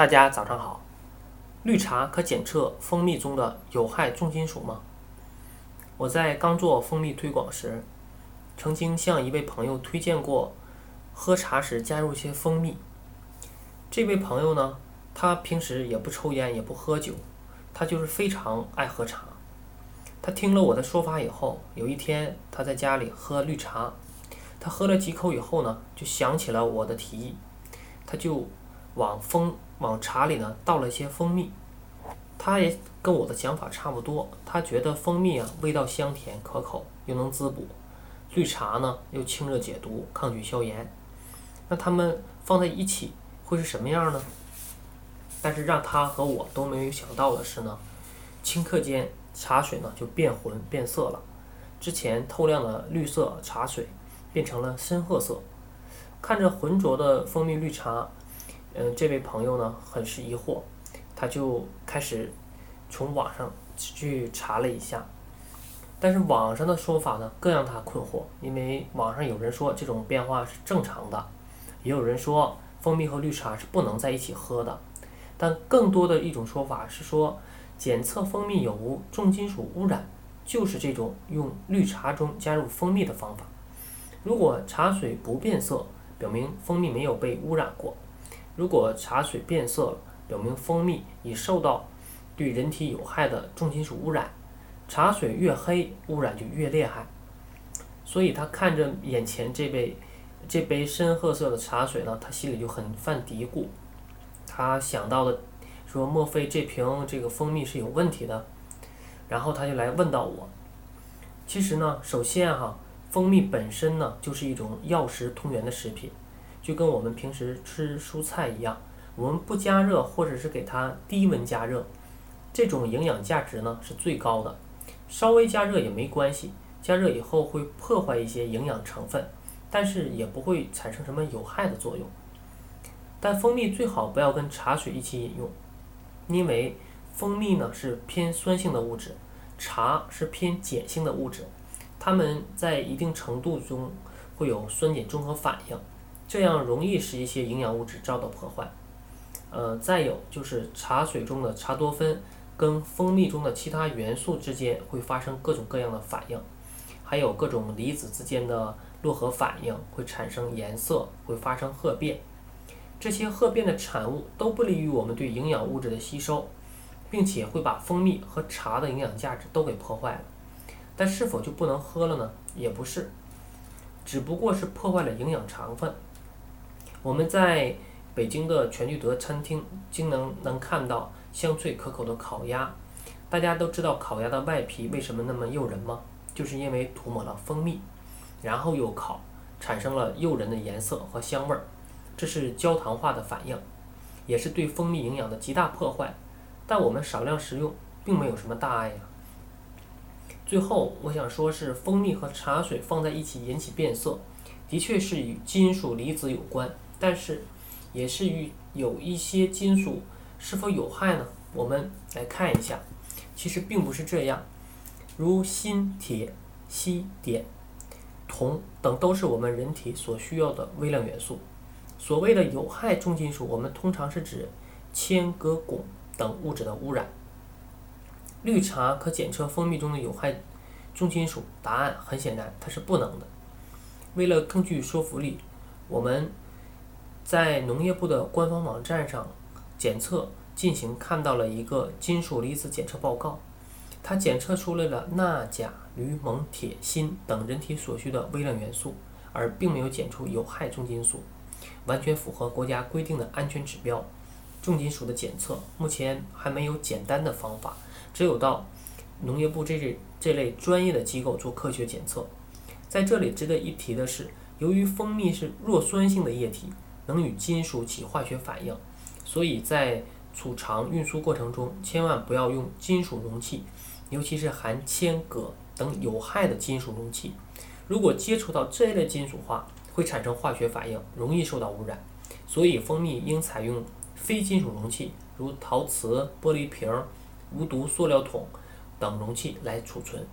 大家早上好。绿茶可检测蜂蜜中的有害重金属吗？我在刚做蜂蜜推广时，曾经向一位朋友推荐过，喝茶时加入一些蜂蜜。这位朋友呢，他平时也不抽烟，也不喝酒，他就是非常爱喝茶。他听了我的说法以后，有一天他在家里喝绿茶，他喝了几口以后呢，就想起了我的提议，他就往蜂往茶里呢倒了一些蜂蜜。他也跟我的想法差不多，他觉得蜂蜜啊味道香甜可口，又能滋补；绿茶呢又清热解毒，抗菌消炎。那他们放在一起会是什么样呢？但是让他和我都没有想到的是呢，顷刻间茶水呢就变浑变色了，之前透亮的绿色茶水变成了深褐色。看着浑浊的蜂蜜绿茶。嗯，这位朋友呢很是疑惑，他就开始从网上去查了一下，但是网上的说法呢更让他困惑，因为网上有人说这种变化是正常的，也有人说蜂蜜和绿茶是不能在一起喝的，但更多的一种说法是说检测蜂蜜有无重金属污染，就是这种用绿茶中加入蜂蜜的方法，如果茶水不变色，表明蜂蜜没有被污染过。如果茶水变色了，表明蜂蜜已受到对人体有害的重金属污染。茶水越黑，污染就越厉害。所以他看着眼前这杯这杯深褐色的茶水呢，他心里就很犯嘀咕。他想到了说，莫非这瓶这个蜂蜜是有问题的？然后他就来问到我。其实呢，首先哈，蜂蜜本身呢就是一种药食同源的食品。就跟我们平时吃蔬菜一样，我们不加热或者是给它低温加热，这种营养价值呢是最高的。稍微加热也没关系，加热以后会破坏一些营养成分，但是也不会产生什么有害的作用。但蜂蜜最好不要跟茶水一起饮用，因为蜂蜜呢是偏酸性的物质，茶是偏碱性的物质，它们在一定程度中会有酸碱中和反应。这样容易使一些营养物质遭到破坏，呃，再有就是茶水中的茶多酚跟蜂蜜中的其他元素之间会发生各种各样的反应，还有各种离子之间的络合反应会产生颜色，会发生褐变，这些褐变的产物都不利于我们对营养物质的吸收，并且会把蜂蜜和茶的营养价值都给破坏了。但是否就不能喝了呢？也不是，只不过是破坏了营养成分。我们在北京的全聚德餐厅经能能看到香脆可口的烤鸭。大家都知道烤鸭的外皮为什么那么诱人吗？就是因为涂抹了蜂蜜，然后又烤，产生了诱人的颜色和香味儿。这是焦糖化的反应，也是对蜂蜜营养的极大破坏。但我们少量食用，并没有什么大碍呀。最后，我想说是蜂蜜和茶水放在一起引起变色，的确是与金属离子有关。但是，也是与有一些金属是否有害呢？我们来看一下，其实并不是这样。如锌、铁、锡、碘、铜等都是我们人体所需要的微量元素。所谓的有害重金属，我们通常是指铅、镉、汞等物质的污染。绿茶可检测蜂蜜中的有害重金属？答案很显然，它是不能的。为了更具说服力，我们。在农业部的官方网站上检测进行看到了一个金属离子检测报告，它检测出来了钠、钾、铝、锰、铁、锌等人体所需的微量元素，而并没有检出有害重金属，完全符合国家规定的安全指标。重金属的检测目前还没有简单的方法，只有到农业部这类这类专业的机构做科学检测。在这里值得一提的是，由于蜂蜜是弱酸性的液体。能与金属起化学反应，所以在储藏运输过程中千万不要用金属容器，尤其是含铅、镉等有害的金属容器。如果接触到这类金属化，会产生化学反应，容易受到污染。所以蜂蜜应采用非金属容器，如陶瓷、玻璃瓶、无毒塑料桶等容器来储存。